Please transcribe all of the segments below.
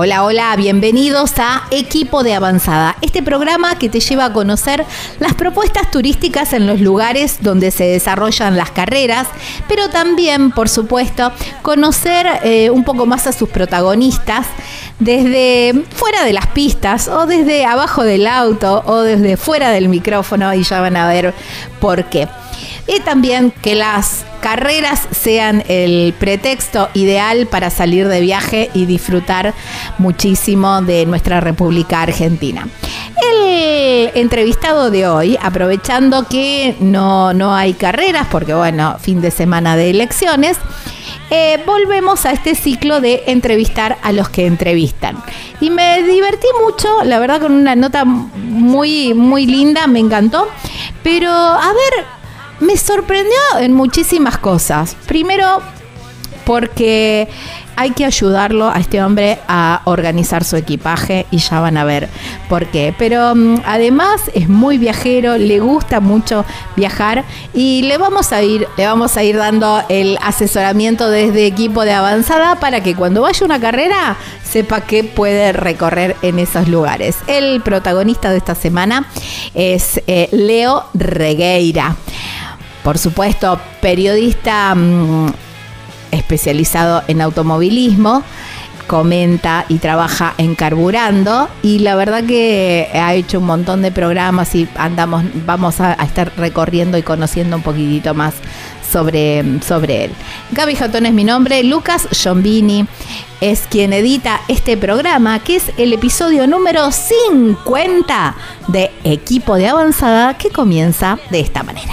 Hola, hola, bienvenidos a Equipo de Avanzada, este programa que te lleva a conocer las propuestas turísticas en los lugares donde se desarrollan las carreras, pero también, por supuesto, conocer eh, un poco más a sus protagonistas desde fuera de las pistas o desde abajo del auto o desde fuera del micrófono y ya van a ver por qué. Y también que las carreras sean el pretexto ideal para salir de viaje y disfrutar muchísimo de nuestra República Argentina. El entrevistado de hoy, aprovechando que no, no hay carreras, porque bueno, fin de semana de elecciones, eh, volvemos a este ciclo de entrevistar a los que entrevistan. Y me divertí mucho, la verdad, con una nota muy, muy linda, me encantó. Pero, a ver, me sorprendió en muchísimas cosas. Primero, porque hay que ayudarlo a este hombre a organizar su equipaje y ya van a ver por qué. Pero mm, además es muy viajero, le gusta mucho viajar y le vamos a ir, le vamos a ir dando el asesoramiento desde equipo de avanzada para que cuando vaya una carrera sepa que puede recorrer en esos lugares. El protagonista de esta semana es eh, Leo Regueira por supuesto, periodista mm, especializado en automovilismo, comenta y trabaja en Carburando y la verdad que ha hecho un montón de programas y andamos, vamos a, estar recorriendo y conociendo un poquitito más sobre, sobre él. Gaby Jatón es mi nombre, Lucas Giombini es quien edita este programa, que es el episodio número 50 de Equipo de Avanzada, que comienza de esta manera.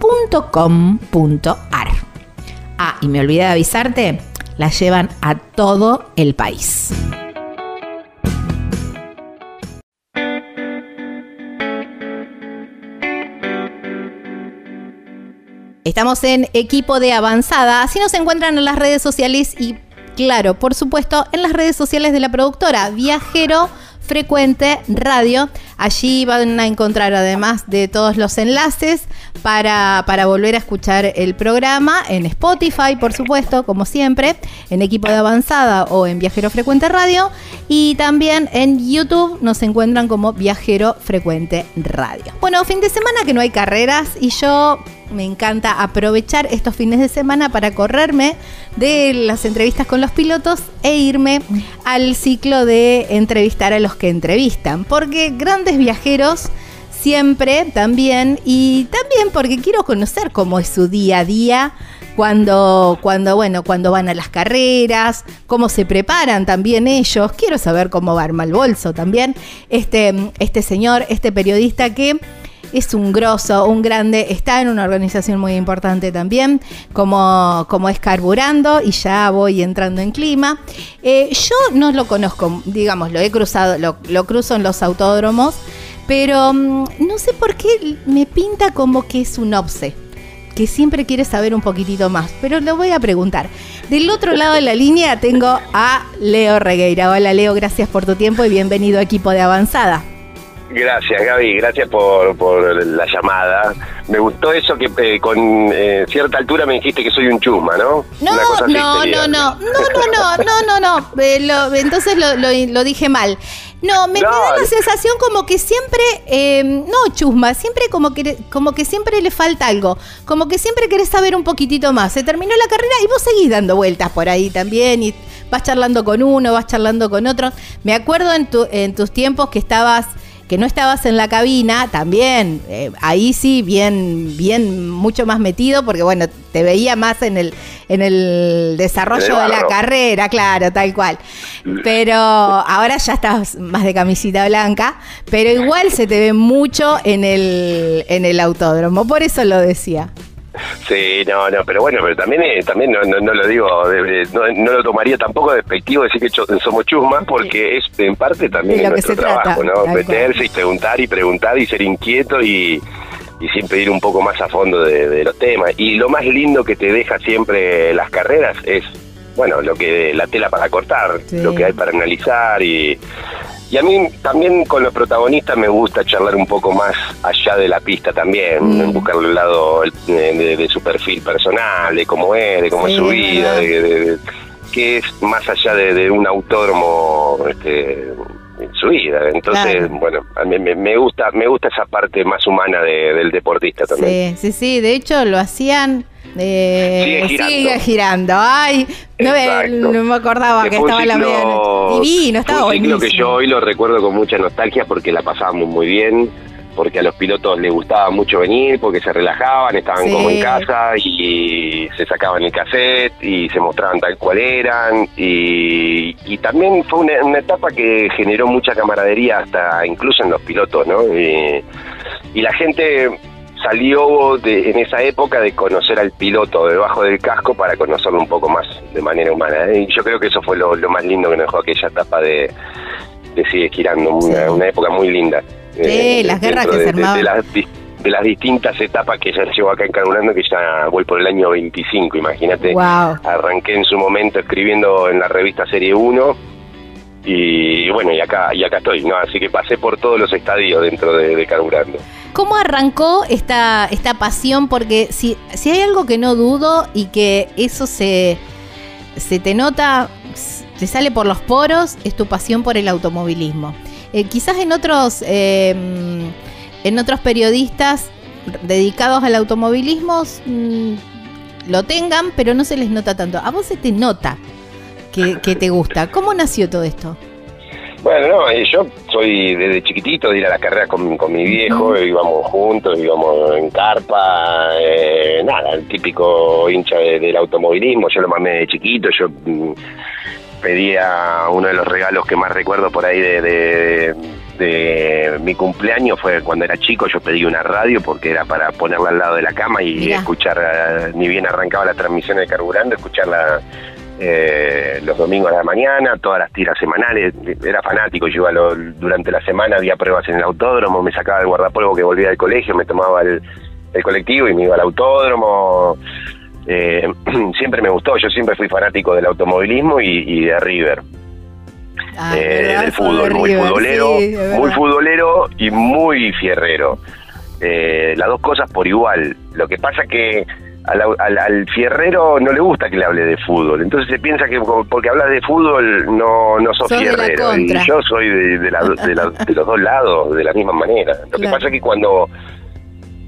.com.ar. Ah, y me olvidé de avisarte, la llevan a todo el país. Estamos en equipo de avanzada, así nos encuentran en las redes sociales y claro, por supuesto, en las redes sociales de la productora Viajero Frecuente Radio. Allí van a encontrar además de todos los enlaces para, para, volver a escuchar el programa en Spotify, por supuesto, como siempre, en equipo de avanzada o en Viajero Frecuente Radio. Y también en YouTube nos encuentran como Viajero Frecuente Radio. Bueno, fin de semana que no hay carreras y yo me encanta aprovechar estos fines de semana para correrme de las entrevistas con los pilotos e irme al ciclo de entrevistar a los que entrevistan. Porque grandes viajeros siempre también y también porque quiero conocer cómo es su día a día cuando, cuando, bueno, cuando van a las carreras, cómo se preparan también ellos. Quiero saber cómo va arma el bolso también. Este, este señor, este periodista que es un grosso, un grande, está en una organización muy importante también, como, como es Carburando, y ya voy entrando en clima. Eh, yo no lo conozco, digamos, lo he cruzado, lo, cruzo en los autódromos, pero mm, no sé por qué me pinta como que es un obse que siempre quiere saber un poquitito más, pero lo voy a preguntar. Del otro lado de la línea tengo a Leo Regueira. Hola Leo, gracias por tu tiempo y bienvenido a equipo de Avanzada. Gracias, Gaby, gracias por, por la llamada. Me gustó eso que eh, con eh, cierta altura me dijiste que soy un chusma, ¿no? No, no, no, no, no, no, no, no, no, no, eh, lo, entonces lo, lo, lo, dije mal. No, me, no, da la sensación como que siempre, eh, no chusma, siempre como que, como que siempre le falta algo, como que siempre querés saber un poquitito más. Se terminó la carrera y vos seguís dando vueltas por ahí también y vas charlando con uno, vas charlando con otro. Me acuerdo en, tu, en tus tiempos que estabas que no estabas en la cabina, también, eh, ahí sí, bien, bien, mucho más metido, porque bueno, te veía más en el, en el desarrollo de la carrera, claro, tal cual. Pero ahora ya estás más de camisita blanca, pero igual se te ve mucho en el, en el autódromo, por eso lo decía. Sí, no, no, pero bueno, pero también eh, también no, no, lo digo, no, lo tomaría tampoco despectivo decir que somos chusmas, porque es en parte también nuestro trabajo, ¿no? Meterse y preguntar y preguntar y ser inquieto y, y siempre ir un poco más a fondo de, los temas. Y lo más lindo que te deja siempre las carreras es, bueno, lo que la tela para cortar, lo que hay para analizar y y a mí también con los protagonistas me gusta charlar un poco más allá de la pista también, mm. buscar el lado de, su perfil personal, de cómo es, de cómo es su vida, de, qué es más allá de, un autódromo este, en su vida. Entonces, bueno, a mí me, gusta, me gusta esa parte más humana del deportista también. Sí, sí, sí, de hecho lo hacían eh, sigue, girando. Ay, no, me acordaba que estaba la media. Divino, estaba buenísimo. que yo hoy lo recuerdo con mucha nostalgia porque la pasábamos muy bien, porque a los pilotos les gustaba mucho venir, porque se relajaban, estaban como en casa y se sacaban el cassette y se mostraban tal cual eran. Y, también fue una, etapa que generó mucha camaradería, hasta incluso en los pilotos, ¿no? y la gente salió de, en esa época de conocer al piloto debajo del casco para conocerlo un poco más de manera humana. ¿eh? Y yo creo que eso fue lo, más lindo que nos dejó aquella etapa de, de Sigue Girando, una, época muy linda. Sí, eh, las guerras que se armaban. De, las, distintas etapas que ya llevo acá en Carburando, que ya voy por el año 25, imagínate. Arranqué en su momento escribiendo en la revista Serie 1 y bueno, y acá, y acá estoy, ¿no? Así que pasé por todos los estadios dentro de, de Carburando. ¿Cómo arrancó esta, esta pasión? Porque si, si hay algo que no dudo y que eso se, se te nota, te sale por los poros, es tu pasión por el automovilismo. Eh, quizás en otros, em, en otros periodistas dedicados al automovilismo mm, lo tengan, pero no se les nota tanto. A vos se te nota que, que te gusta. ¿Cómo nació todo esto? Bueno, no, eh, yo soy desde chiquitito de ir a la carrera con, con mi viejo, íbamos juntos, íbamos en carpa, eh, nada, el típico hincha del automovilismo, yo lo mamé de chiquito, yo mm, pedía uno de los regalos que más recuerdo por ahí de, de, mi cumpleaños fue cuando era chico, yo pedí una radio porque era para ponerla al lado de la cama y escuchar, eh, ni bien arrancaba la transmisión de carburando, escucharla eh, los domingos a la mañana, todas las tiras semanales. Era fanático, yo iba durante la semana, había pruebas en el autódromo, me sacaba el guardapolvo que volvía del colegio, me tomaba el, colectivo y me iba al autódromo. Eh, siempre me gustó, yo siempre fui fanático del automovilismo y, de River. Ah, eh, del fútbol, muy futbolero, muy futbolero y muy fierrero. Eh, las dos cosas por igual. Lo que pasa que al, fierrero no le gusta que le hable de fútbol. Entonces se piensa que porque hablas de fútbol no, no sos fierrero. Y yo soy de, los dos lados, de la misma manera. Lo que pasa es que cuando,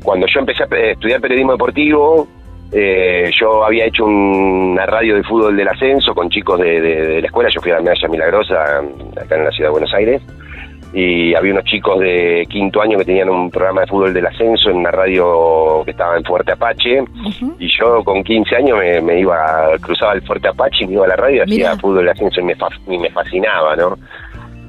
cuando yo empecé a estudiar periodismo deportivo, eh, yo había hecho una radio de fútbol del ascenso con chicos de, la escuela. Yo fui a la medalla milagrosa acá en la ciudad de Buenos Aires. Y había unos chicos de quinto año que tenían un programa de fútbol del ascenso en una radio que estaba en Fuerte Apache y yo con 15 años me, iba, cruzaba el Fuerte Apache y me iba a la radio y hacía fútbol del ascenso y me, y me fascinaba, ¿no?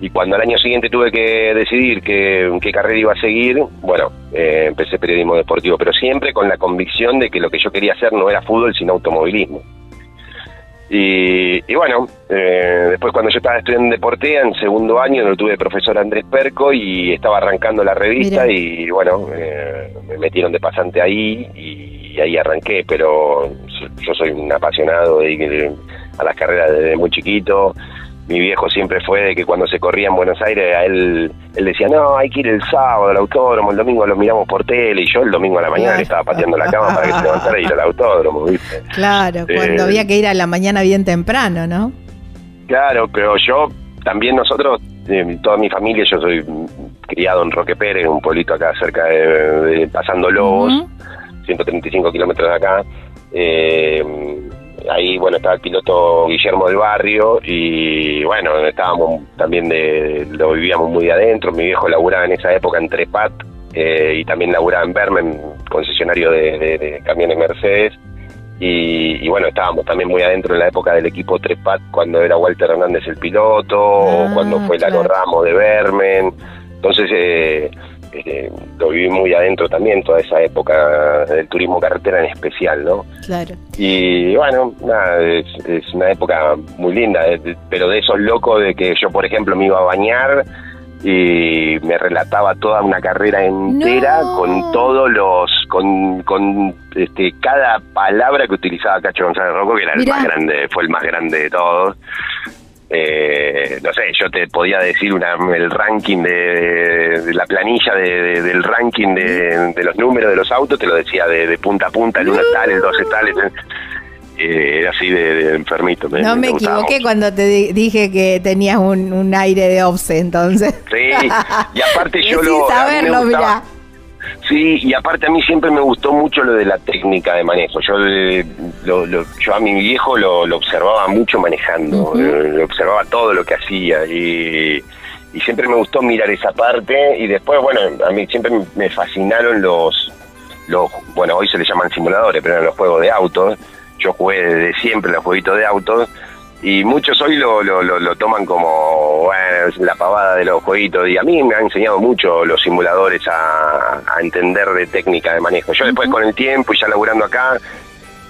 Y cuando al año siguiente tuve que decidir qué, qué carrera iba a seguir, bueno, eh, empecé periodismo deportivo, pero siempre con la convicción de que lo que yo quería hacer no era fútbol, sino automovilismo. Y, bueno, eh, después cuando yo estaba estudiando en Deportea, en segundo año, lo tuve profesor Andrés Perco y estaba arrancando la revista y bueno, eh, me metieron de pasante ahí y, ahí arranqué, pero yo soy un apasionado de, a las carreras desde muy chiquito mi viejo siempre fue de que cuando se corría en Buenos Aires, a él, él decía, no, hay que ir el sábado al autódromo, el domingo lo miramos por tele, y yo el domingo a la mañana le estaba pateando la cama para que se levantara y ir al autódromo, ¿viste? Claro, cuando eh, había que ir a la mañana bien temprano, ¿no? Claro, pero yo, también nosotros, eh, toda mi familia, yo soy criado en Roque Pérez, un pueblito acá cerca de, Pasando Lobos, 135 kilómetros de acá, eh, ahí bueno estaba el piloto Guillermo del Barrio y bueno estábamos también de lo vivíamos muy adentro. Mi viejo laburaba en esa época en Trepat eh, y también laburaba en Bermen concesionario de, camiones Mercedes. Y, bueno estábamos también muy adentro en la época del equipo Trepat cuando era Walter Hernández el piloto ah, cuando fue Lalo Ramos de Bermen. Entonces eh, eh, lo viví muy adentro también, toda esa época del turismo carretera en especial, ¿no? Claro. Y bueno, nada, es, una época muy linda, eh, pero de esos locos de que yo, por ejemplo, me iba a bañar y me relataba toda una carrera entera con todos los con, con este cada palabra que utilizaba Cacho González Rocco que era el más grande fue el más grande de todos eh, no sé, yo te podía decir una, el ranking de, la planilla de, del ranking de, los números de los autos, te lo decía de, punta a punta, el 1 tal, el 12 tal, eh, era así de, enfermito. no me, equivoqué cuando te dije que tenías un, aire de obse, entonces. Sí, y aparte yo lo... saberlo, mirá. Sí, y aparte a mí siempre me gustó mucho lo de la técnica de manejo. Yo, eh, yo a mi viejo lo, observaba mucho manejando, eh, observaba todo lo que hacía y, siempre me gustó mirar esa parte y después, bueno, a mí siempre me fascinaron los, los bueno, hoy se le llaman simuladores, pero eran los juegos de autos. Yo jugué desde siempre los jueguitos de autos y muchos hoy lo, lo, lo, toman como bueno, la pavada de los jueguitos y a mí me han enseñado mucho los simuladores a, entender de técnica de manejo. Yo después con el tiempo y ya laburando acá,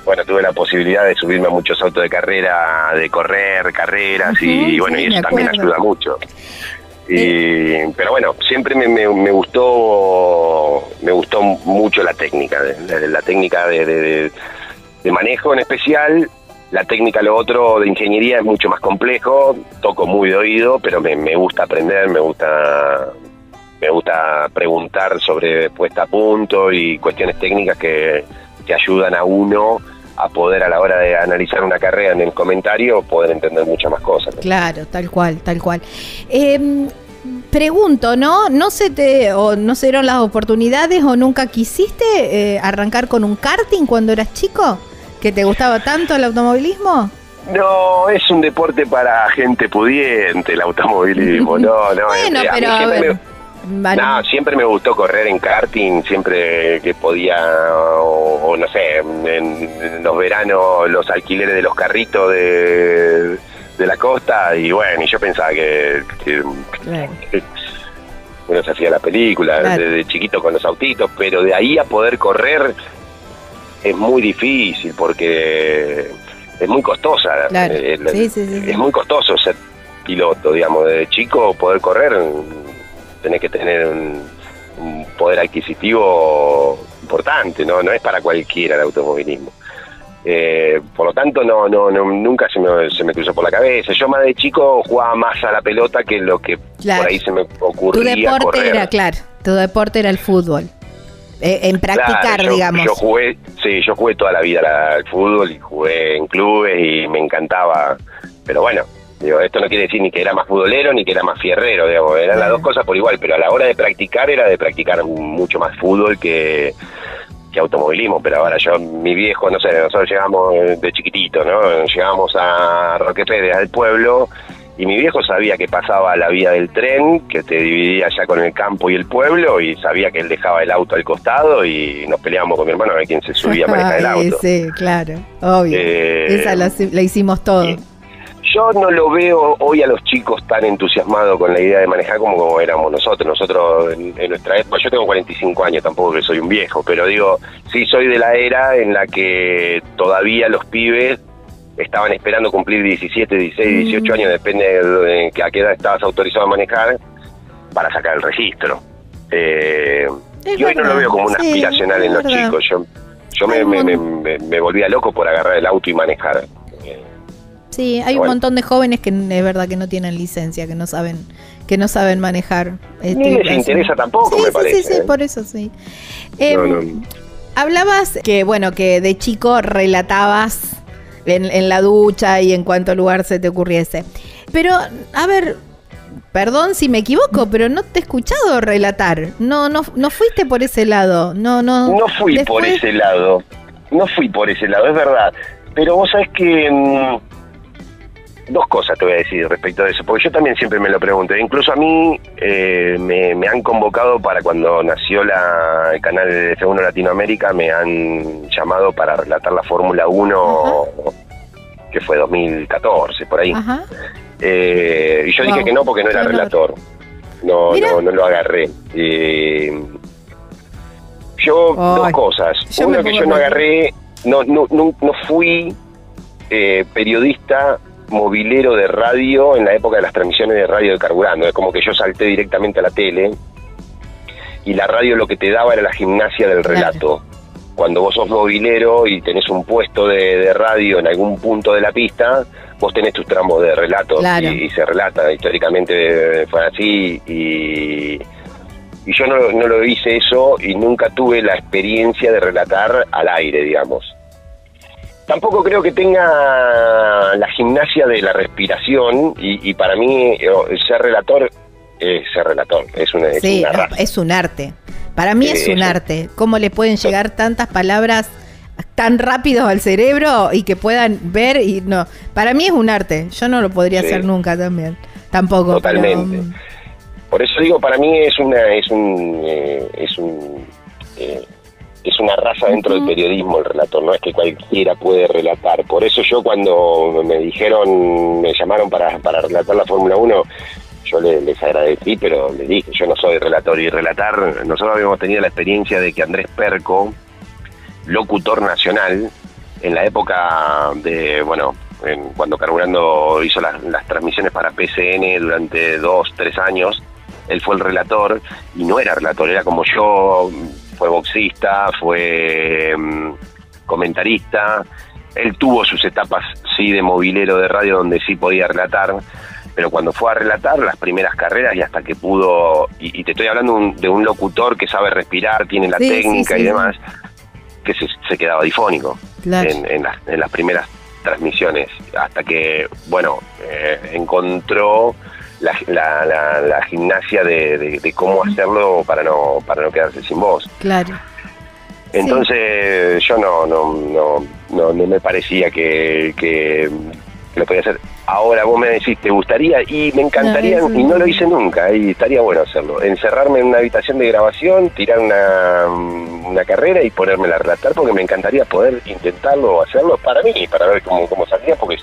bueno, tuve la posibilidad de subirme a muchos autos de carrera, de correr carreras y bueno, y eso también ayuda mucho. Y, pero bueno, siempre me, me, gustó me gustó mucho la técnica, la, técnica de, de manejo en especial la técnica, lo otro de ingeniería es mucho más complejo, toco muy de oído, pero me, gusta aprender, me gusta me gusta preguntar sobre puesta a punto y cuestiones técnicas que, que ayudan a uno a poder a la hora de analizar una carrera en el comentario poder entender muchas más cosas. Claro, tal cual, tal cual. Em, pregunto, ¿no? ¿No se te o no se dieron las oportunidades o nunca quisiste eh, arrancar con un karting cuando eras chico? ¿Que te gustaba tanto el automovilismo? No, es un deporte para gente pudiente el automovilismo, no, no. bueno, pero... Siempre me, no, siempre me gustó correr en karting, siempre que podía, o, no sé, en, los veranos los alquileres de los carritos de, la costa, y bueno, y yo pensaba que, uno se hacía la película desde chiquito con los autitos, pero de ahí a poder correr es muy difícil porque es muy costosa. Eh, es muy costoso ser piloto, digamos, de chico poder correr, tenés que tener un, poder adquisitivo importante, ¿no? No es para cualquiera el automovilismo. Eh, por lo tanto, no, no, nunca se me, se me cruzó por la cabeza. Yo más de chico jugaba más a la pelota que lo que por ahí se me ocurría. Tu deporte era, claro, tu deporte era el fútbol. Eh, en practicar, digamos. Yo jugué, sí, yo jugué toda la vida al fútbol y jugué en clubes y me encantaba. Pero bueno, digo, esto no quiere decir ni que era más futbolero ni que era más fierrero, digamos, eran las dos cosas por igual, pero a la hora de practicar era de practicar mucho más fútbol que, que automovilismo, pero ahora yo, mi viejo, no sé, nosotros llegamos de chiquitito, ¿no? Llegamos a Roque Pérez, al pueblo, y mi viejo sabía que pasaba la vía del tren, que te dividía ya con el campo y el pueblo, y sabía que él dejaba el auto al costado y nos peleábamos con mi hermano a ver quién se subía a manejar el auto. Sí, claro, obvio. Eh, Esa la, hicimos todos. Yo no lo veo hoy a los chicos tan entusiasmados con la idea de manejar como, éramos nosotros. Nosotros en, en, nuestra época, yo tengo 45 años, tampoco que soy un viejo, pero digo, sí soy de la era en la que todavía los pibes estaban esperando cumplir 17, 16, 18 años, depende de a qué edad estabas autorizado a manejar, para sacar el registro. Eh, y hoy no lo veo como un aspiracional en los chicos. Yo, yo me, me, volvía loco por agarrar el auto y manejar. Sí, hay un montón de jóvenes que es verdad que no tienen licencia, que no saben que no saben manejar. Este, Ni les interesa tampoco, me parece. Sí, sí, ¿eh? por eso sí. Em, hablabas que, bueno, que de chico relatabas en, la ducha y en cuanto lugar se te ocurriese. Pero, a ver, perdón si me equivoco, pero no te he escuchado relatar. No, no, no fuiste por ese lado. No, no. No fui por ese lado. No fui por ese lado, es verdad. Pero vos sabés que mm, dos cosas te voy a decir respecto a eso, porque yo también siempre me lo pregunto. Incluso a mí eh, me, han convocado para cuando nació la, el canal de F1 Latinoamérica, me han llamado para relatar la Fórmula 1, que fue 2014, por ahí. Eh, y yo dije que no porque no era relator. No, no, no lo agarré. Eh, yo, dos cosas. Una que yo no agarré, no, no, no, no fui periodista movilero de radio en la época de las transmisiones de radio de carburando. Es como que yo salté directamente a la tele y la radio lo que te daba era la gimnasia del relato. Cuando vos sos movilero y tenés un puesto de, radio en algún punto de la pista, vos tenés tus tramos de relato y, se relata. Históricamente fue así y, y yo no, no lo hice eso y nunca tuve la experiencia de relatar al aire, digamos tampoco creo que tenga la gimnasia de la respiración y, para mí eh, ser relator es ser relator, es una, es sí, es un arte. Para mí es un arte. ¿Cómo le pueden llegar tantas palabras tan rápido al cerebro y que puedan ver y no? Para mí es un arte. Yo no lo podría hacer nunca también. Tampoco. Totalmente. Por eso digo, para mí es una es un eh, es un eh, es una raza dentro del periodismo el relator, no es que cualquiera puede relatar. Por eso yo cuando me dijeron, me llamaron para, para relatar la Fórmula 1, yo les, agradecí, pero les dije, yo no soy relator y relatar, nosotros habíamos tenido la experiencia de que Andrés Perco, locutor nacional, en la época de, bueno, en, cuando Carburando hizo las, las transmisiones para PCN durante dos, tres años, él fue el relator y no era relator, era como yo, fue boxista, fue mm, comentarista, él tuvo sus etapas, sí, de movilero de radio donde sí podía relatar, pero cuando fue a relatar las primeras carreras y hasta que pudo, y, te estoy hablando de un locutor que sabe respirar, tiene la técnica y demás, que se, quedaba difónico en, las, primeras transmisiones, hasta que, bueno, eh, encontró la, la, gimnasia de, cómo hacerlo para no para no quedarse sin voz. Claro. Entonces yo no no, no no me parecía que, que, lo podía hacer. Ahora vos me decís, ¿te gustaría? Y me encantaría, y no lo hice nunca, y estaría bueno hacerlo. Encerrarme en una habitación de grabación, tirar una, una carrera y ponerme a relatar, porque me encantaría poder intentarlo o hacerlo para mí, para ver cómo, cómo salía, porque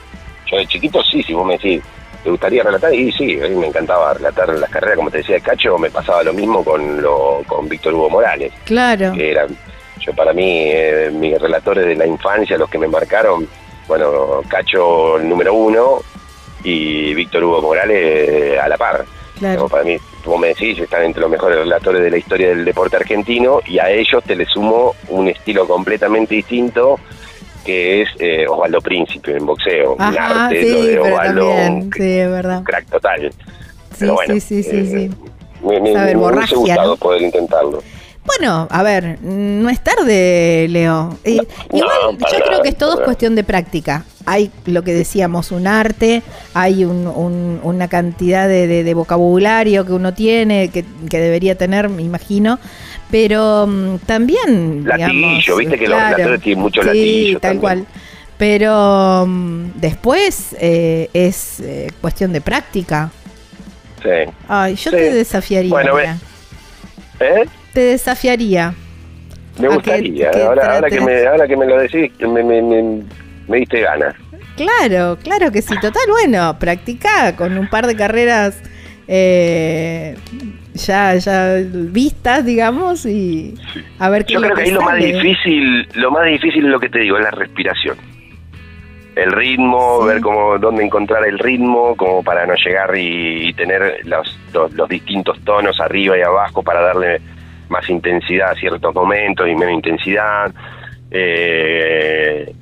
yo de chiquito sí, si vos me decís, ¿te gustaría relatar? Y sí, a mí me encantaba relatar las carreras, como te decía, de Cacho, me pasaba lo mismo con lo, con Víctor Hugo Morales. Claro. Que eran, yo para mí, eh, mis relatores de la infancia, los que me marcaron, bueno, Cacho el número uno y Víctor Hugo Morales eh, a la par. Claro. para mí, como me decís, están entre los mejores relatores de la historia del deporte argentino y a ellos te le sumo un estilo completamente distinto que es eh, Osvaldo Príncipe en boxeo. un arte, sí, lo de Osvaldo. sí, es verdad. Crack total. Sí, sí, sí, sí, eh, sí. Me, me, me hubiese gustado poder intentarlo. Bueno, a ver, no es tarde, Leo. igual, yo creo que es todo cuestión de práctica. Hay lo que decíamos, un arte, hay un, una cantidad de, vocabulario que uno tiene, que, que debería tener, me imagino, pero mm, también. Latillo, viste que los relatores tienen mucho sí, tal cual. Pero mm, después eh, es eh, cuestión de práctica. Sí. Ay, yo te desafiaría. Bueno, ¿Eh? Te desafiaría. Me gustaría. ahora, que me, ahora que me lo decís, me, me, me, diste ganas. Claro, claro que sí. Total, bueno, practica con un par de carreras eh, ya, ya vistas, digamos, y a ver qué Yo creo que, ahí lo más difícil, lo más difícil es lo que te digo, es la respiración. El ritmo, ver cómo, dónde encontrar el ritmo, como para no llegar y, tener los, los, distintos tonos arriba y abajo para darle más intensidad a ciertos momentos y menos intensidad eh,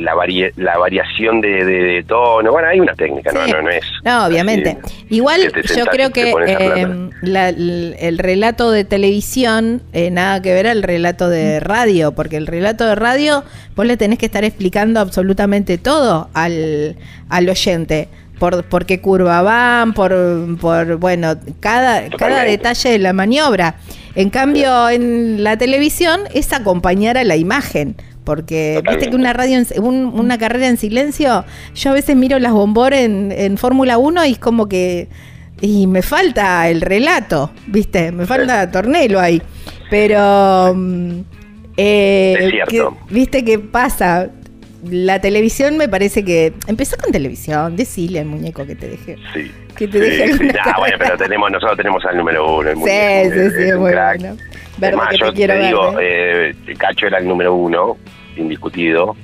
la, la variación de, tono. Bueno, hay una técnica, no, no, es. No, obviamente. Igual yo creo que eh, el, relato de televisión, eh, nada que ver al relato de radio, porque el relato de radio vos le tenés que estar explicando absolutamente todo al, al oyente. Por, por qué curva van, por, por bueno, cada, cada detalle de la maniobra. En cambio, en la televisión es acompañar a la imagen. Porque viste que una radio, una carrera en silencio, yo a veces miro las bombor en, en Fórmula 1 y es como que. Y me falta el relato, ¿viste? Me falta Tornelo ahí. Pero. Mm, eh, ¿Viste qué pasa? La televisión me parece que empezó con televisión, decile al muñeco que te deje. Sí. Que te deje sí, bueno, pero tenemos, nosotros tenemos al número uno. El sí, sí, sí, es, muy bueno. Además, yo te, digo, eh, Cacho era el número uno, indiscutido.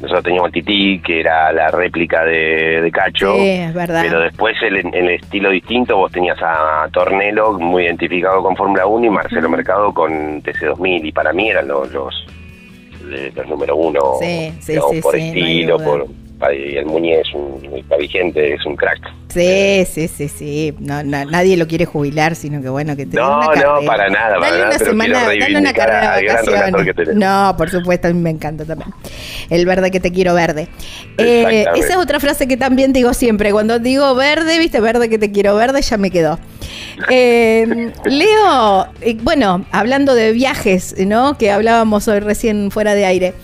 Nosotros teníamos Tití, que era la réplica de, de Cacho. Sí, es verdad. Pero después, en el, el, estilo distinto, vos tenías a Tornelo, muy identificado con Fórmula 1, y Marcelo Mercado con TC2000. Y para mí eran los, los los número uno sí, sí, por estilo, por y el Muñe es un está vigente, es un crack. Sí, sí, sí, sí. No, nadie lo quiere jubilar, sino que bueno, que te No, una no, para nada, dale una semana, dale una carrera de vacaciones. No, por supuesto, a mí me encanta también. El verde que te quiero verde. Eh, esa es otra frase que también digo siempre. Cuando digo verde, viste, verde que te quiero verde, ya me quedó. Eh, Leo, eh, bueno, hablando de viajes, ¿no? Que hablábamos hoy recién fuera de aire.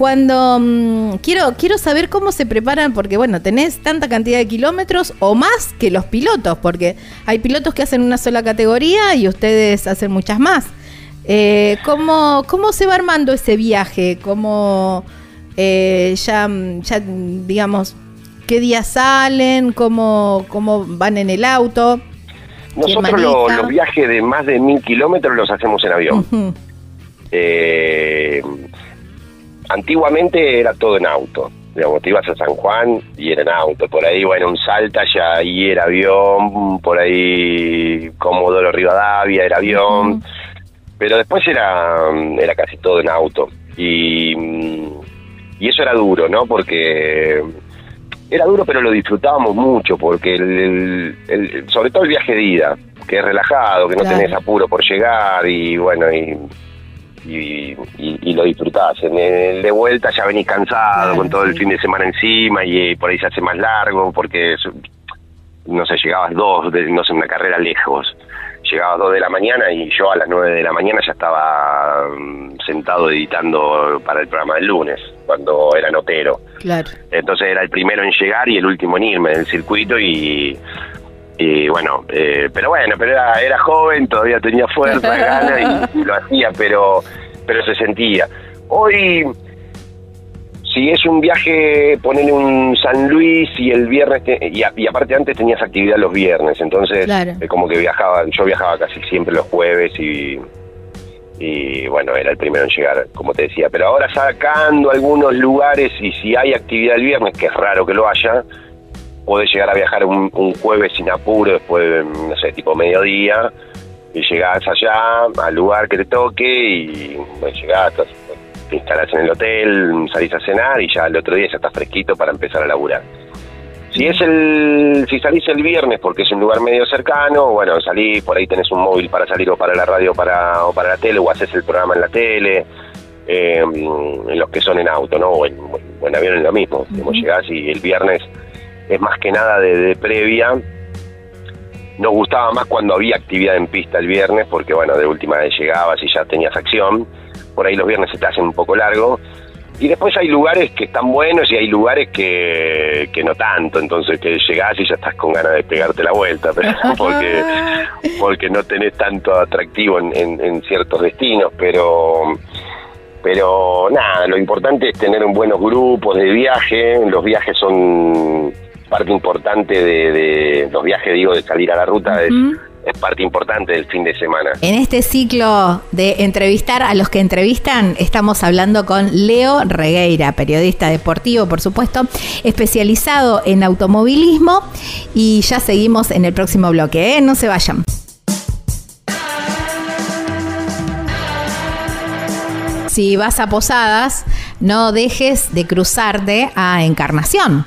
Cuando mm, quiero, quiero saber cómo se preparan, porque bueno, tenés tanta cantidad de kilómetros o más que los pilotos, porque hay pilotos que hacen una sola categoría y ustedes hacen muchas más. Eh, ¿cómo, ¿Cómo se va armando ese viaje? ¿Cómo eh, ya, ya, digamos, qué días salen? ¿Cómo, cómo van en el auto? Nosotros los viajes de más de mil kilómetros los hacemos en avión. eh, antiguamente era todo en auto. Digamos, te ibas a San Juan y era en auto. Por ahí, bueno, un Salta ya ahí era avión. Por ahí, Comodoro Rivadavia era avión. Pero después era, era casi todo en auto. Y, y eso era duro, ¿no? Porque era duro, pero lo disfrutábamos mucho. Porque, el, sobre todo el viaje de ida, que es relajado, que no tenés apuro por llegar y bueno, y y, lo disfrutás. En el de vuelta ya venís cansado con todo el fin de semana encima y, por ahí se hace más largo porque, no sé, llegabas dos, de, no sé, una carrera lejos. Llegabas dos de la mañana y yo a las nueve de la mañana ya estaba mm, sentado editando para el programa del lunes, cuando era notero. Claro. Entonces era el primero en llegar y el último en irme del circuito y y bueno, eh, pero bueno, pero era, era joven, todavía tenía fuerza, ganas y, lo hacía, pero, pero se sentía. Hoy, si es un viaje, ponen un San Luis y el viernes, y, aparte antes tenías actividad los viernes, entonces es como que viajaba, yo viajaba casi siempre los jueves y, y bueno, era el primero en llegar, como te decía, pero ahora sacando algunos lugares y si hay actividad el viernes, que es raro que lo haya, podés llegar a viajar un, jueves sin apuro, después, no sé, tipo mediodía, y llegás allá al lugar que te toque y bueno, llegás, te instalás en el hotel, salís a cenar y ya el otro día ya estás fresquito para empezar a laburar. Si es el, si salís el viernes porque es un lugar medio cercano, bueno, salís, por ahí tenés un móvil para salir o para la radio para, o para la tele, o haces el programa en la tele, eh, en los que son en auto, ¿no? O en, avión es lo mismo. Uh llegás y el viernes es más que nada de, previa. Nos gustaba más cuando había actividad en pista el viernes, porque bueno, de última vez llegabas y ya tenías acción. Por ahí los viernes se te hacen un poco largo. y después hay lugares que están buenos y hay lugares que, que no tanto, entonces que llegás y ya estás con ganas de pegarte la vuelta, pero porque, porque no tenés tanto atractivo en, en, ciertos destinos, pero pero nada, lo importante es tener un buenos grupos de viaje, los viajes son parte importante de, los viajes, digo, de salir a la ruta, es es parte importante del fin de semana. En este ciclo de entrevistar a los que entrevistan, estamos hablando con Leo Regueira, periodista deportivo, por supuesto, especializado en automovilismo. Y ya seguimos en el próximo bloque, ¿eh? no se vayan. Si vas a Posadas, no dejes de cruzarte a Encarnación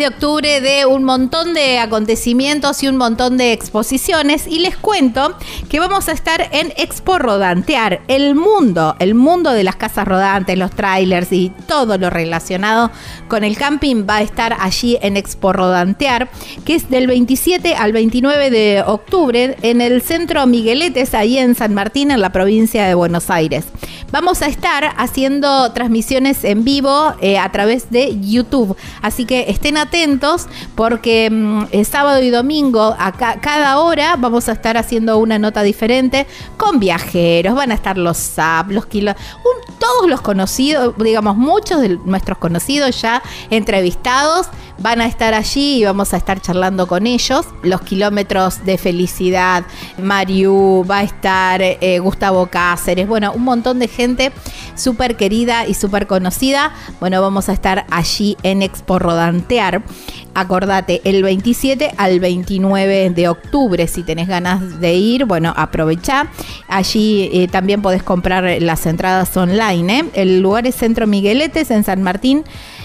De octubre de un montón de acontecimientos y un montón de exposiciones y les cuento que vamos a estar en Expo Rodantear, el mundo, el mundo de las casas rodantes, los trailers y todo lo relacionado con el camping va a estar allí en Expo Rodantear, que es del 27 al 29 de octubre en el centro Migueletes, ahí en San Martín, en la provincia de Buenos Aires. Vamos a estar haciendo transmisiones en vivo eh, a través de YouTube, así que estén atentos porque mm, sábado y domingo, a cada hora, vamos a estar haciendo una nota diferente con viajeros. Van a estar los SAP, los kilos, todos los conocidos, digamos, muchos de nuestros conocidos ya entrevistados van a estar allí y vamos a estar charlando con ellos. Los kilómetros de felicidad, Mariu, va a estar eh, Gustavo Cáceres, bueno, un montón de gente súper querida y súper conocida. Bueno, vamos a estar allí en Expo Rodantear. Acordate, el 27 al 29 de octubre, si tenés ganas de ir, bueno, aprovecha. Allí eh, también podés comprar las entradas online. ¿eh? El lugar es Centro Migueletes en San Martín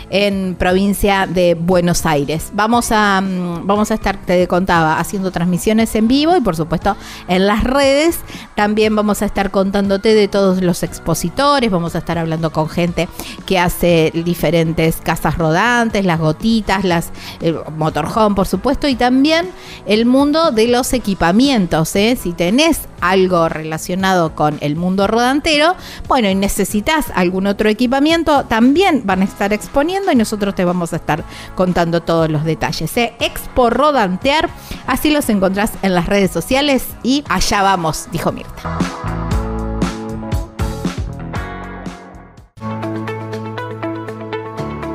en provincia de Buenos Aires. Vamos a, mm, vamos a estar, te contaba, haciendo transmisiones en vivo y por supuesto en las redes. También vamos a estar contándote de todos los expositores, vamos a estar hablando con gente que hace diferentes casas rodantes, las gotitas, las motorhome por supuesto y también el mundo de los equipamientos. ¿eh? Si tenés algo relacionado con el mundo rodantero, bueno, y necesitas algún otro equipamiento, también van a estar exponiendo y nosotros te vamos a estar contando todos los detalles. ¿eh? Expo Rodantear, así los encontrás en las redes sociales y allá vamos, dijo Mirta.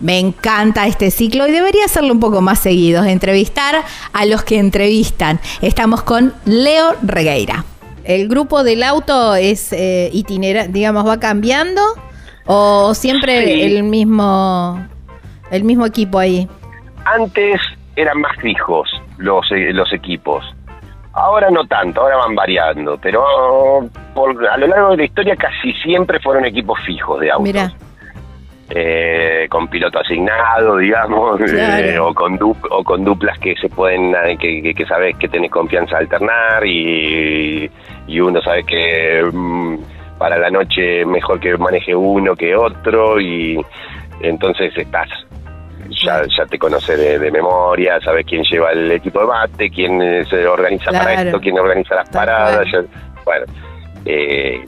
Me encanta este ciclo y debería hacerlo un poco más seguido, entrevistar a los que entrevistan. Estamos con Leo Regueira. ¿El grupo del auto es eh, itinerante, digamos, va cambiando o siempre el mismo el mismo equipo ahí? Antes eran más fijos los, eh, los equipos. Ahora no tanto, ahora van variando, pero por, a lo largo de la historia casi siempre fueron equipos fijos de autos. Mira. Eh, con piloto asignado, digamos, eh, o, con o con duplas que se pueden, eh, que, que, sabes que tenés confianza alternar y, y uno sabe que mm, para la noche mejor que maneje uno que otro y entonces estás ya, ya te conoces de, memoria, sabes quién lleva el equipo de mate, quién se organiza para esto, quién organiza las paradas. bueno, eh,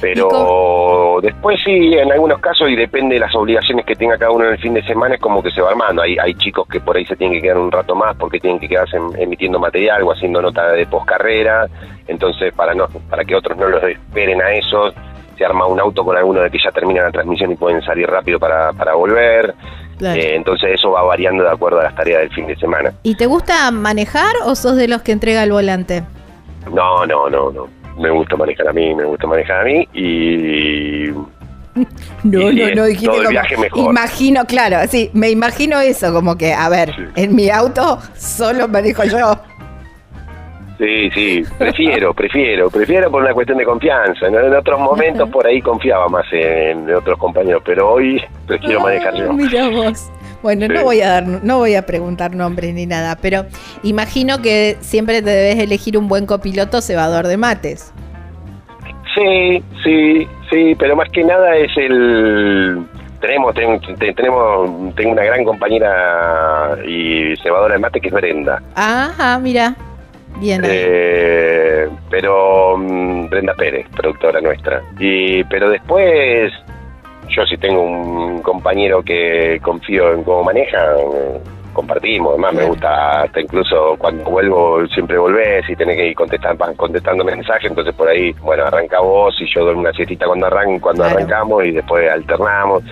pero después sí, en algunos casos, y depende de las obligaciones que tenga cada uno en el fin de semana, es como que se va armando. Hay, hay chicos que por ahí se tienen que quedar un rato más porque tienen que quedarse emitiendo material o haciendo nota de poscarrera. Entonces, para, no, para que otros no los esperen a eso, se arma un auto con alguno de que ya termina la transmisión y pueden salir rápido para, para volver. Eh, entonces eso va variando de acuerdo a las tareas del fin de semana. ¿Y te gusta manejar o sos de los que entrega el volante? No, no, no, no. Me gusta manejar a mí, me gusta manejar a mí y... No, no, no, dijiste como, imagino, claro, sí, me imagino eso, como que, a ver, en mi auto solo manejo yo. Sí, sí, prefiero, prefiero, prefiero por una cuestión de confianza. En otros momentos por ahí confiaba más en, otros compañeros, pero hoy prefiero manejar yo. Mira vos. Bueno, no voy a dar, no voy a preguntar nombres ni nada, pero imagino que siempre te debes elegir un buen copiloto cebador de mates. Sí, sí, sí, pero más que nada es el tenemos tenemos tengo una gran compañera y cebadora de mate que es Brenda. Ajá, mira. Bien. Eh, pero mm, Brenda Pérez, productora nuestra. Y pero después yo si tengo un compañero que confío en cómo maneja, compartimos, además me gusta hasta incluso cuando vuelvo siempre volvés y tenés que ir contestando, contestando mensajes, entonces por ahí, bueno, arranca vos y yo doy una siestita cuando arran cuando arrancamos y después alternamos.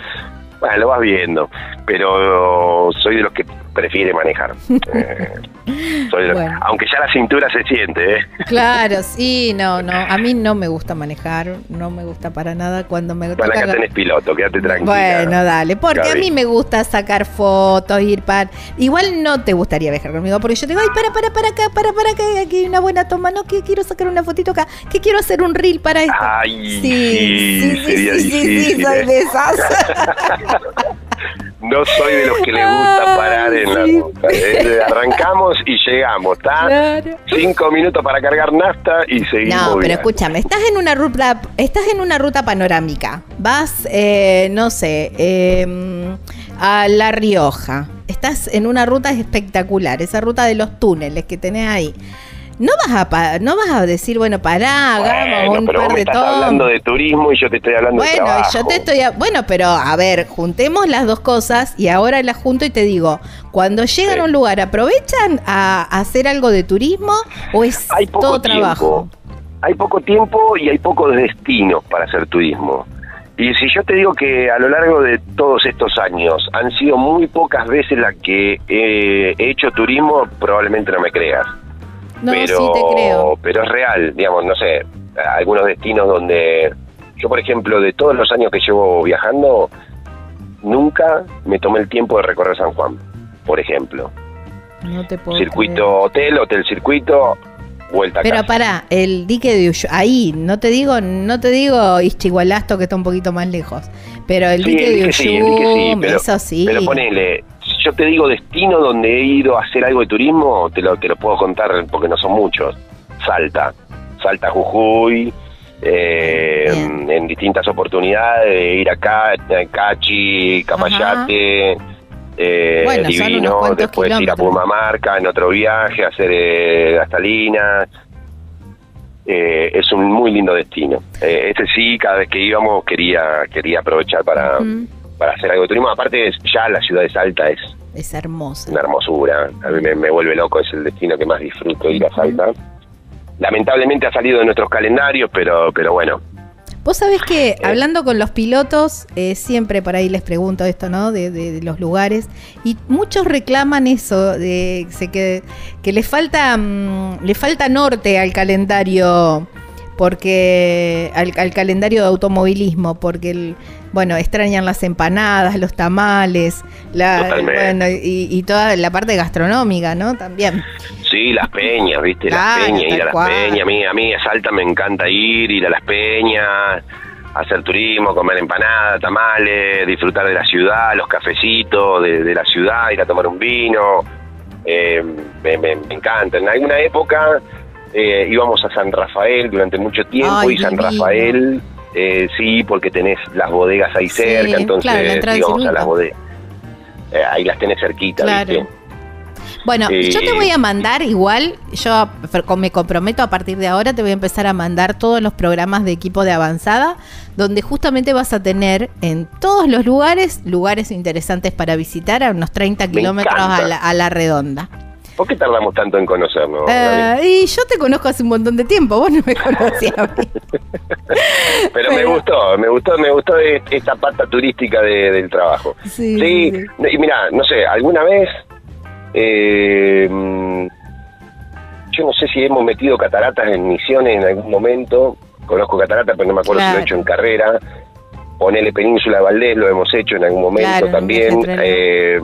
Bueno, lo vas viendo, pero soy de los que prefiere manejar. Eh, aunque ya la cintura se siente, ¿eh? Claro, sí, no, no. A mí no me gusta manejar, no me gusta para nada cuando me Bueno, acá tenés piloto, quédate tranquila. Bueno, dale, porque a mí me gusta sacar fotos, ir para... Igual no te gustaría viajar conmigo, porque yo te digo, ay, para, para, para acá, para, para acá, aquí hay una buena toma, no, que quiero sacar una fotito acá, que quiero hacer un reel para esto. Ay, sí, sí, sí, sí, sí, soy de esas. no soy de los que le gusta parar en la ruta. ¿eh? Arrancamos y llegamos, ¿está? Cinco minutos para cargar nafta y seguimos. No, pero escúchame, estás en una ruta, estás en una ruta panorámica. Vas, eh, no sé, em, a La Rioja. Estás en una ruta espectacular, esa ruta de los túneles que tenés ahí no vas a no vas a decir, bueno, pará, hagamos un par de estás hablando de turismo y yo te estoy hablando de trabajo. yo te estoy bueno, pero a ver, juntemos las dos cosas y ahora las junto y te digo, cuando llegan a un lugar, ¿aprovechan a, hacer algo de turismo o es todo trabajo? Hay poco tiempo y hay pocos destinos para hacer turismo. Y si yo te digo que a lo largo de todos estos años han sido muy pocas veces las que he hecho turismo, probablemente no me creas. No, pero, sí te creo. Pero es real, digamos, no sé, algunos destinos donde yo, por ejemplo, de todos los años que llevo viajando, nunca me tomé el tiempo de recorrer San Juan, por ejemplo. No te puedo Circuito hotel, hotel circuito, vuelta Pero para el dique de ahí, no te digo, no te digo Ischigualasto que está un poquito más lejos, pero el dique de Uyú, sí, pero, eso sí. Pero ponele, yo te digo destino donde he ido a hacer algo de turismo, te lo, te lo puedo contar porque no son muchos. Salta, Salta Jujuy, eh, en, distintas oportunidades, de ir acá, Cachi, Capayate, eh, Divino, después ir a Pumamarca en otro viaje, hacer eh, Gastalina. Eh, es un muy lindo destino. Eh, ese sí, cada vez que íbamos quería quería aprovechar para, para hacer algo de turismo. Aparte, ya la ciudad de Salta es... Es hermosa. Una hermosura. A mí me, vuelve loco, es el destino que más disfruto ir a Salta. Lamentablemente ha salido de nuestros calendarios, pero, pero bueno, Vos sabés que eh. hablando con los pilotos, eh, siempre por ahí les pregunto esto, ¿no? De, los lugares, y muchos reclaman eso, de que, que les falta, mm, le falta norte al calendario porque al, calendario de automovilismo, porque el, bueno, extrañan las empanadas, los tamales, la, bueno, y, toda la parte gastronómica, ¿no? También. Sí, las peñas, ¿viste? las peñas, ir a las peñas. A mí, a mí a Salta me encanta ir, ir a las peñas, hacer turismo, comer empanadas, tamales, disfrutar de la ciudad, los cafecitos de, la ciudad, ir a tomar un vino. Eh, me, me, encanta. En alguna época eh, íbamos a San Rafael durante mucho tiempo y San Rafael, eh, sí, porque tenés las bodegas ahí cerca, entonces íbamos a las bodegas. ahí las tenés cerquita, ¿viste? Bueno, yo te voy a mandar igual, yo me comprometo a partir de ahora, te voy a empezar a mandar todos los programas de equipo de avanzada, donde justamente vas a tener en todos los lugares, lugares interesantes para visitar a unos 30 kilómetros a la, redonda. ¿Por qué tardamos tanto en conocernos? Eh, y yo te conozco hace un montón de tiempo, vos no me conocías a mí. Pero, me gustó, me gustó, me gustó esta pata turística del trabajo. Sí, sí. Y mira, no sé, alguna vez eh, yo no sé si hemos metido cataratas en misiones en algún momento. Conozco cataratas, pero no me acuerdo si lo he hecho en carrera. Ponele Península Valdés, lo hemos hecho en algún momento también. Eh,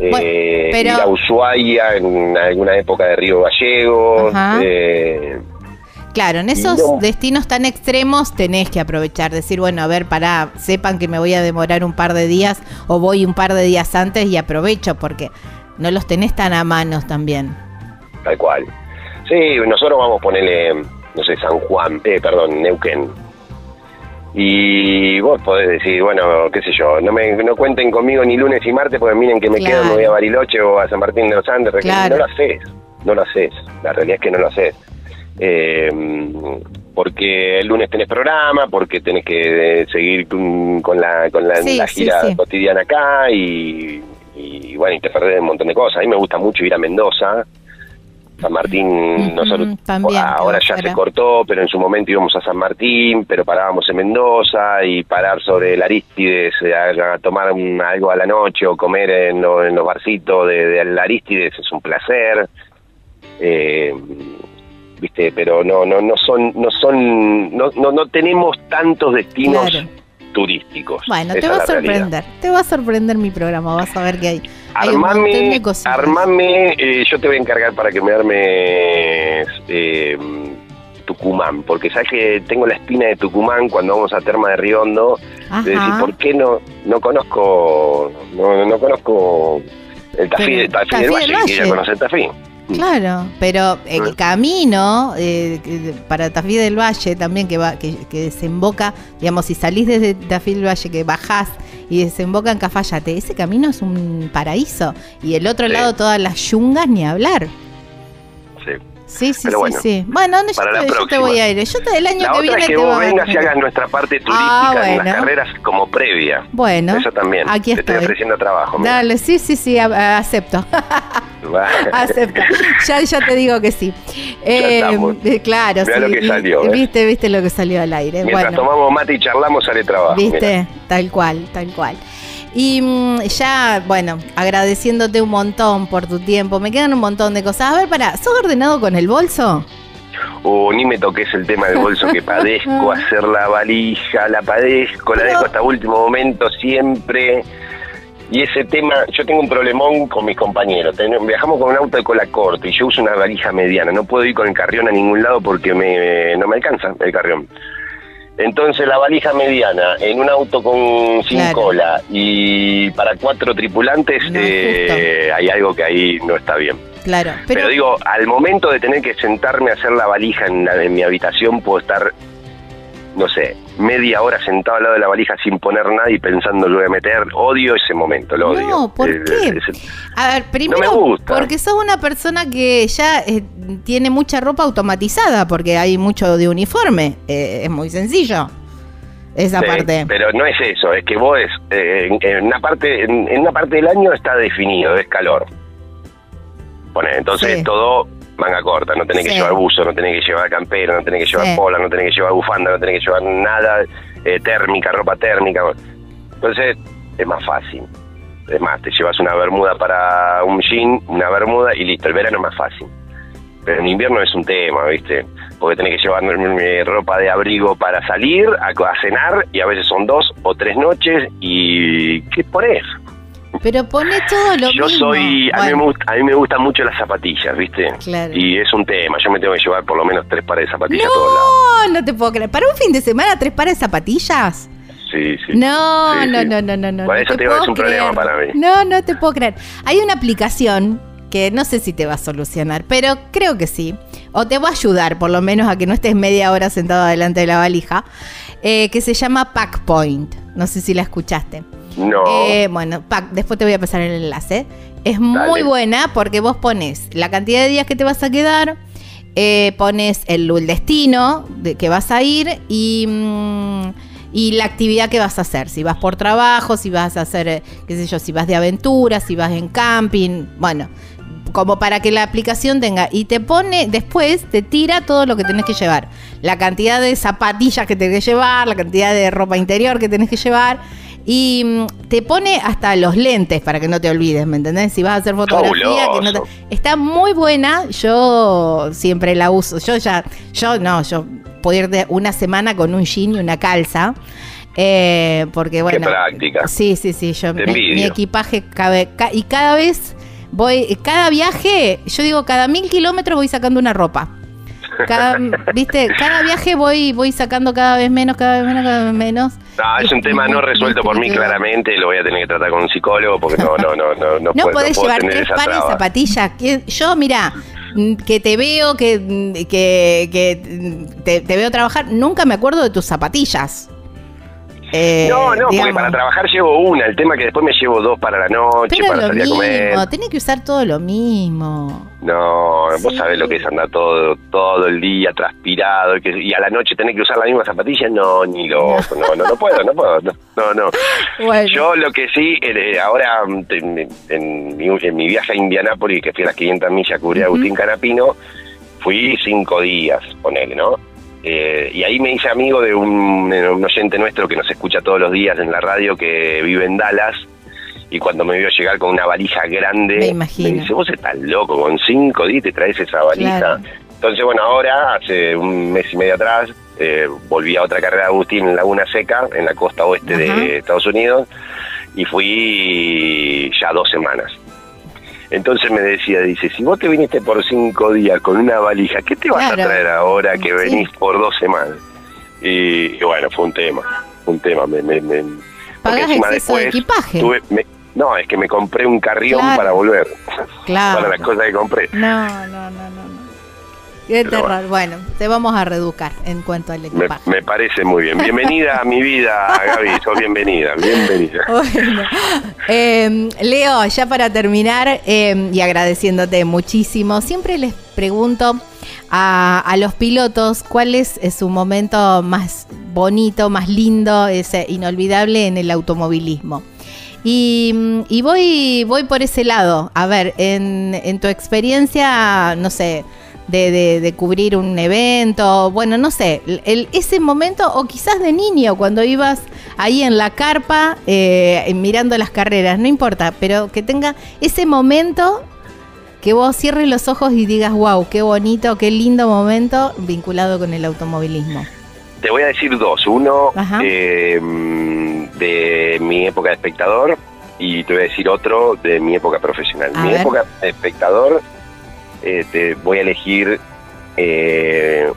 eh, ir a Ushuaia en alguna época de Río Gallegos. Eh, Claro, en esos destinos tan extremos tenés que aprovechar, decir, bueno, a ver, para sepan que me voy a demorar un par de días o voy un par de días antes y aprovecho porque no los tenés tan a manos también. Tal cual. Sí, nosotros vamos a ponerle, no sé, San Juan, eh, perdón, Neuquén. Y vos podés decir, bueno, qué sé yo, no me no cuenten conmigo ni lunes y martes porque miren que me quedo, me voy a Bariloche o a San Martín de los Andes. No lo haces, no lo haces. La realidad es que no lo haces eh, porque el lunes tenés programa, porque tenés que eh, seguir con, la, con la, gira cotidiana acá y, bueno, y te perdés un montón de cosas. A mí me gusta mucho ir a Mendoza. San Martín, nosotros ahora ya se cortó, pero en su momento íbamos a San Martín, pero parábamos en Mendoza y parar sobre el Aristides a, tomar algo a la noche o comer en, los barcitos de, de Aristides es un placer. Eh, viste pero no no no son no son no no, no tenemos tantos destinos turísticos bueno te va a sorprender te va a sorprender mi programa vas a ver que hay, armame armame eh, yo te voy a encargar para que me armes eh, Tucumán, porque sabes que tengo la espina de Tucumán cuando vamos a Terma de Riondo, de decir, ¿por qué no no conozco no, no conozco el Tafí, del Valle, Valle. conocer el Tafí? Claro, pero el camino eh, para Tafí del Valle también que va que, desemboca, digamos, si salís desde Tafí del Valle que bajás y desemboca en Cafayate, ese camino es un paraíso. Y el otro lado todas las yungas ni hablar. Sí. Sí, sí, sí, sí. Bueno, yo, te, voy a ir. Yo te, el año que viene es que te vos vengas y hagas nuestra parte ah, turística en las carreras como previa. Bueno. Eso también. Aquí estoy. Te estoy ofreciendo trabajo. Dale, sí, sí, sí, acepto. acepto. Ya, ya te digo que sí. Eh, eh claro, sí. lo que salió. Viste, viste lo que salió al aire. Mientras tomamos mate y charlamos, sale trabajo. Viste, tal cual, tal cual. Y mm, ya, bueno, agradeciéndote un montón por tu tiempo. Me quedan un montón de cosas. A ver, para, ¿sos ordenado con el bolso? O ni me toques el tema del bolso que padezco, hacer la valija, la padezco, la dejo hasta último momento siempre. Y ese tema, yo tengo un problemón con mis compañeros. viajamos con un auto de cola corta y yo uso una valija mediana. No puedo ir con el carrión a ningún lado porque me, no me alcanza el carrión. Entonces la valija mediana en un auto con sin cola y para cuatro tripulantes eh, hay algo que ahí no está bien. Claro. Pero, digo, al momento de tener que sentarme a hacer la valija en, en mi habitación puedo estar no sé, media hora sentado al lado de la valija sin poner nada y pensando lo voy a meter. Odio ese momento, lo odio. No, ¿por qué? a ver, primero, porque sos una persona que ya eh, tiene mucha ropa automatizada, porque hay mucho de uniforme. Eh, es muy sencillo. Esa parte. Pero no es eso, es que vos eh, en, una parte en, una parte del año está definido, es calor. Entonces todo manga corta, no tenés que llevar buzo, no tenés que llevar campera, no tenés que llevar pola, no tenés que llevar bufanda, no tenés que llevar nada eh, térmica, ropa térmica. Entonces es más fácil. Es más, te llevas una bermuda para un jean, una bermuda y listo, el verano es más fácil. Pero en invierno es un tema, ¿viste? Porque tenés que llevar ropa de abrigo para salir, a, cenar, y a veces son dos o tres noches, y ¿qué pones? Pero pone todo lo Yo soy, a, mí me gusta, a mí me gustan mucho las zapatillas, ¿viste? Claro. Y es un tema, yo me tengo que llevar por lo menos tres pares de zapatillas no, a todos lados. No, no te puedo creer. ¿Para un fin de semana tres pares de zapatillas? Sí, sí. No, no, no, no, no, no. Por eso te, es un problema para mí. No, no te puedo creer. Hay una aplicación que no sé si te va a solucionar, pero creo que sí. O te va a ayudar, por lo menos, a que no estés media hora sentado delante de la valija, eh, que se llama Packpoint. No sé si la escuchaste. No. Eh, bueno, después te voy a pasar el enlace. Es muy buena porque vos pones la cantidad de días que te vas a quedar, eh, pones el, destino de que vas a ir y, mm, y la actividad que vas a hacer. Si vas por trabajo, si vas a hacer, qué sé yo, si vas de aventura, si vas en camping, bueno, como para que la aplicación tenga y te pone después te tira todo lo que tenés que llevar la cantidad de zapatillas que tenés que llevar la cantidad de ropa interior que tenés que llevar y mm, te pone hasta los lentes para que no te olvides, ¿me entendés? Si vas a hacer fotografía, que no está muy buena. Yo siempre la uso. Yo ya, yo no, yo puedo ir de una semana con un jean y una calza. Eh, porque bueno. Qué práctica. Sí, sí, sí. Yo, mi, equipaje cabe. y cada vez voy. Cada viaje, yo digo, cada mil kilómetros voy sacando una ropa. Cada, ¿viste? cada viaje voy, voy sacando cada vez menos, cada vez menos, cada vez menos. No, es un tema no resuelto por mí claramente, lo voy a tener que tratar con un psicólogo porque no, no, no, no, no, no podés llevar tres pares de zapatillas. Yo, mira, que te veo, que, que, que te, te, veo trabajar, nunca me acuerdo de tus zapatillas. Eh, no, no, porque para trabajar llevo una. El tema es que después me llevo dos para la noche, para salir a comer. Tiene que usar todo lo mismo. No, vos sabés lo que es andar todo todo el día transpirado y, que, y a la noche tener que usar la misma zapatilla. No, ni loco. No, no, no, puedo, no puedo. No, no. Yo lo que sí, eh, ahora en, mi, viaje a Indianápolis, que fui a las 500 millas, cubrí a Agustín Canapino, fui cinco días, ponele, ¿no? Eh, y ahí me hice amigo de un, oyente nuestro que nos escucha todos los días en la radio que vive en Dallas. Y cuando me vio llegar con una valija grande, me, dice, vos estás loco, con cinco días te traes esa valija. Entonces, bueno, ahora, hace un mes y medio atrás, eh, volví a otra carrera de Agustín en Laguna Seca, en la costa oeste de Estados Unidos, y fui ya dos semanas. Entonces me decía, dice, si vos te viniste por cinco días con una valija, ¿qué te vas a traer ahora que venís por dos semanas? Y, bueno, fue un tema, un tema. Me, me, me exceso de equipaje? no, es que me compré un carrión para volver. Claro. para las cosas que compré. No, no, no, no. Qué terror. Bueno. te vamos a reeducar en cuanto al equipaje. Me, parece muy bien. Bienvenida a mi vida, Gaby. Sos bienvenida, bienvenida. Bueno, em, Leo, ya para terminar em, y agradeciéndote muchísimo, siempre les pregunto a, los pilotos cuál es, su momento más bonito, más lindo, ese inolvidable en el automovilismo. Y, y, voy, voy por ese lado. A ver, en, en tu experiencia, no sé, de, de, cubrir un evento, bueno, no sé, el, ese momento o quizás de niño cuando ibas ahí en la carpa eh, mirando las carreras, no importa, pero que tenga ese momento que vos cierres los ojos y digas, wow, qué bonito, qué lindo momento vinculado con el automovilismo. Te voy a decir dos, uno eh, de mi época de espectador y te voy a decir otro de mi época profesional. mi época de espectador eh, voy a elegir eh,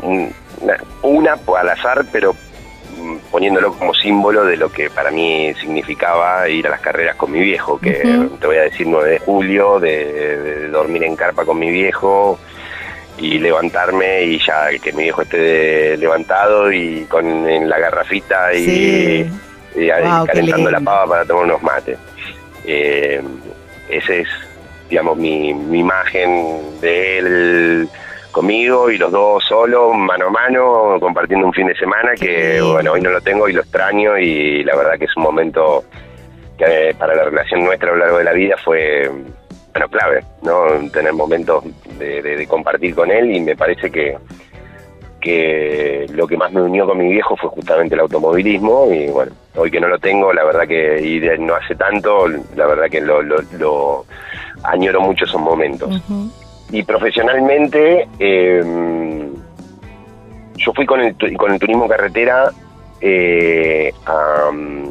una, al azar, pero mm, poniéndolo como símbolo de lo que para mí significaba ir a las carreras con mi viejo, que te voy a decir 9 de julio, de, dormir en carpa con mi viejo y levantarme y ya que mi viejo esté levantado y con en la garrafita y, calentando la pava para tomar unos mates. Eh, ese es digamos, mi, mi imagen de él conmigo y los dos solos, mano a mano, compartiendo un fin de semana que, bueno, hoy no lo tengo y lo extraño y la verdad que es un momento que para la relación nuestra a lo largo de la vida fue, bueno, clave, ¿no? Tener momentos de, compartir con él y me parece que que lo que más me unió con mi viejo fue justamente el automovilismo y bueno, hoy que no lo tengo, la verdad que y no hace tanto, la verdad que lo, lo, lo añoro mucho esos momentos. Y profesionalmente, eh, yo fui con el, con el turismo carretera eh, a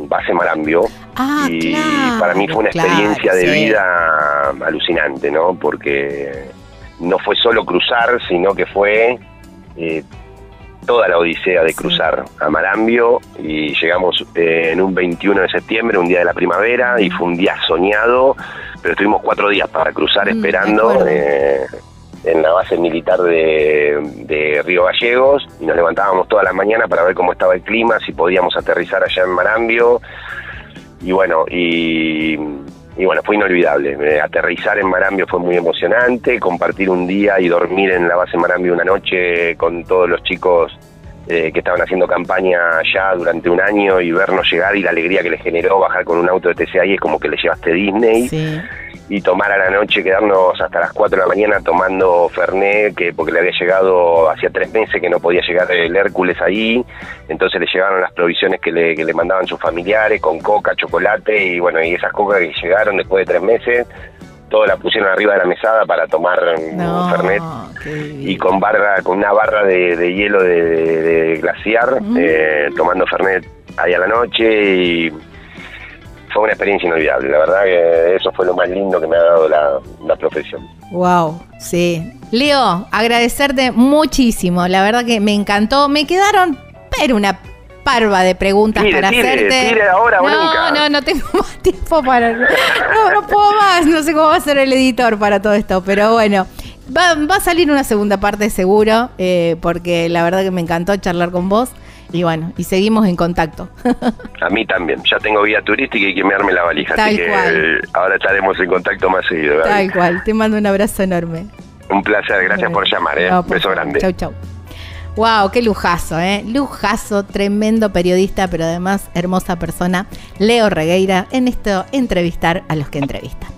Base Marambio. Ah, y para mí fue una experiencia de vida alucinante, ¿no? Porque no fue solo cruzar, sino que fue eh, toda la odisea de cruzar a Marambio. Y llegamos eh, en un 21 de septiembre, un día de la primavera, y fue un día soñado, pero estuvimos cuatro días para cruzar mm, esperando eh, en la base militar de, de, Río Gallegos y nos levantábamos toda la mañana para ver cómo estaba el clima, si podíamos aterrizar allá en Marambio. Y bueno, y y bueno, fue inolvidable. Eh, aterrizar en Marambio fue muy emocionante, compartir un día y dormir en la base Marambio una noche con todos los chicos eh, que estaban haciendo campaña allá durante un año y vernos llegar y la alegría que les generó bajar con un auto de TCA y es como que le llevaste Disney. Sí y tomar a la noche, quedarnos hasta las 4 de la mañana tomando Fernet, que porque le había llegado hacía tres meses que no podía llegar el Hércules ahí, entonces le llegaron las provisiones que le, que le mandaban sus familiares, con coca, chocolate, y bueno, y esas cocas que llegaron después de tres meses, todo la pusieron arriba de la mesada para tomar Fernet y con barra con una barra de, hielo de, glaciar mm. eh, tomando Fernet ahí a la noche y fue una experiencia inolvidable. La verdad que eso fue lo más lindo que me ha dado la, profesión. Wow, sí. Leo, agradecerte muchísimo. La verdad que me encantó. Me quedaron, pero una parva de preguntas para hacerte. Tire ahora no, no, no tengo más tiempo para. No, no puedo más. No sé cómo va a ser el editor para todo esto, pero bueno. Va, a salir una segunda parte seguro, eh, porque la verdad que me encantó charlar con vos. Y bueno, y seguimos en contacto. A mí también. Ya tengo guía turística y que me arme la valija. así que ahora estaremos en contacto más seguido. Tal cual. Te mando un abrazo enorme. Un placer. Gracias por llamar. ¿eh? Beso grande. Chau, chau. Wow, qué lujazo, ¿eh? Lujazo, tremendo periodista, pero además hermosa persona. Leo Regueira en esto, entrevistar a los que entrevistan.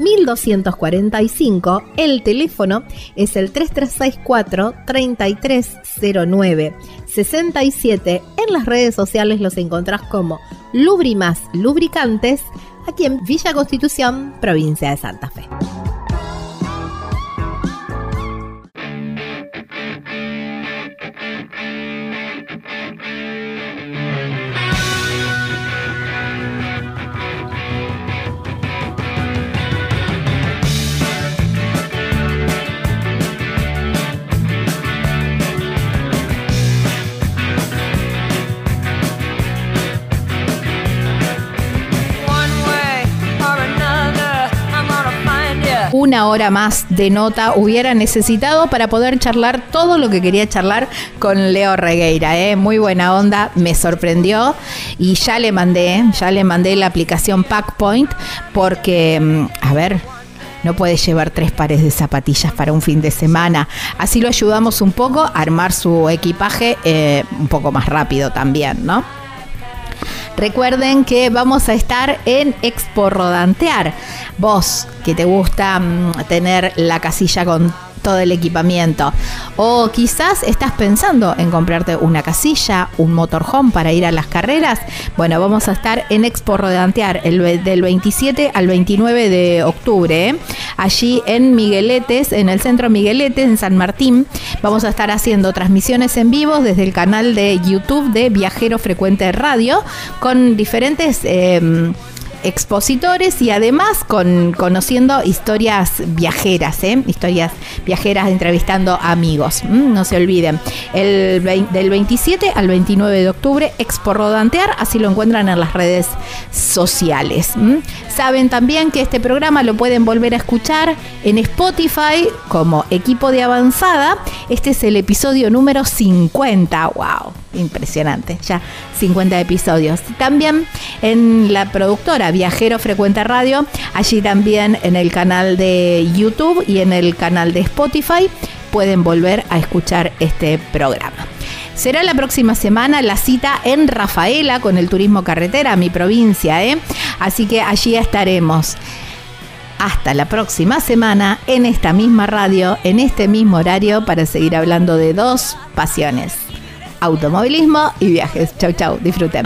1245. El teléfono es el 3364 3309 67. En las redes sociales los encontrás como Lubrimas Lubricantes, aquí en Villa Constitución, provincia de Santa Fe. Una hora más de nota hubiera necesitado para poder charlar todo lo que quería charlar con Leo Regueira. ¿eh? Muy buena onda, me sorprendió y ya le mandé, ya le mandé la aplicación Packpoint porque, mm, a ver, no puede llevar tres pares de zapatillas para un fin de semana. Así lo ayudamos un poco a armar su equipaje eh, un poco más rápido también, ¿no? Recuerden que vamos a estar en Expo Rodantear. Vos que te gusta mm, tener la casilla con todo el equipamiento. O quizás estás pensando en comprarte una casilla, un motorhome para ir a las carreras. Bueno, vamos a estar en Expo Rodantear el, del 27 al 29 de octubre. ¿eh? Allí en Migueletes, en el centro Migueletes, en San Martín. Vamos a estar haciendo transmisiones en vivo desde el canal de YouTube de Viajero Frecuente Radio con diferentes... Eh, expositores y además con conociendo historias viajeras, ¿eh? historias viajeras entrevistando amigos. No se olviden. El del 27 al 29 de octubre, Expo Rodantear, así lo encuentran en las redes sociales. Saben también que este programa lo pueden volver a escuchar en Spotify como equipo de avanzada. Este es el episodio número 50. ¡Wow! Impresionante. Ya 50 episodios. También en la productora Viajero Frecuente Radio, allí también en el canal de YouTube y en el canal de Spotify pueden volver a escuchar este programa. Será la próxima semana la cita en Rafaela con el turismo carretera, mi provincia, ¿eh? Así que allí estaremos. Hasta la próxima semana en esta misma radio, en este mismo horario, para seguir hablando de dos pasiones automovilismo y viajes. Chau, chau, disfruten.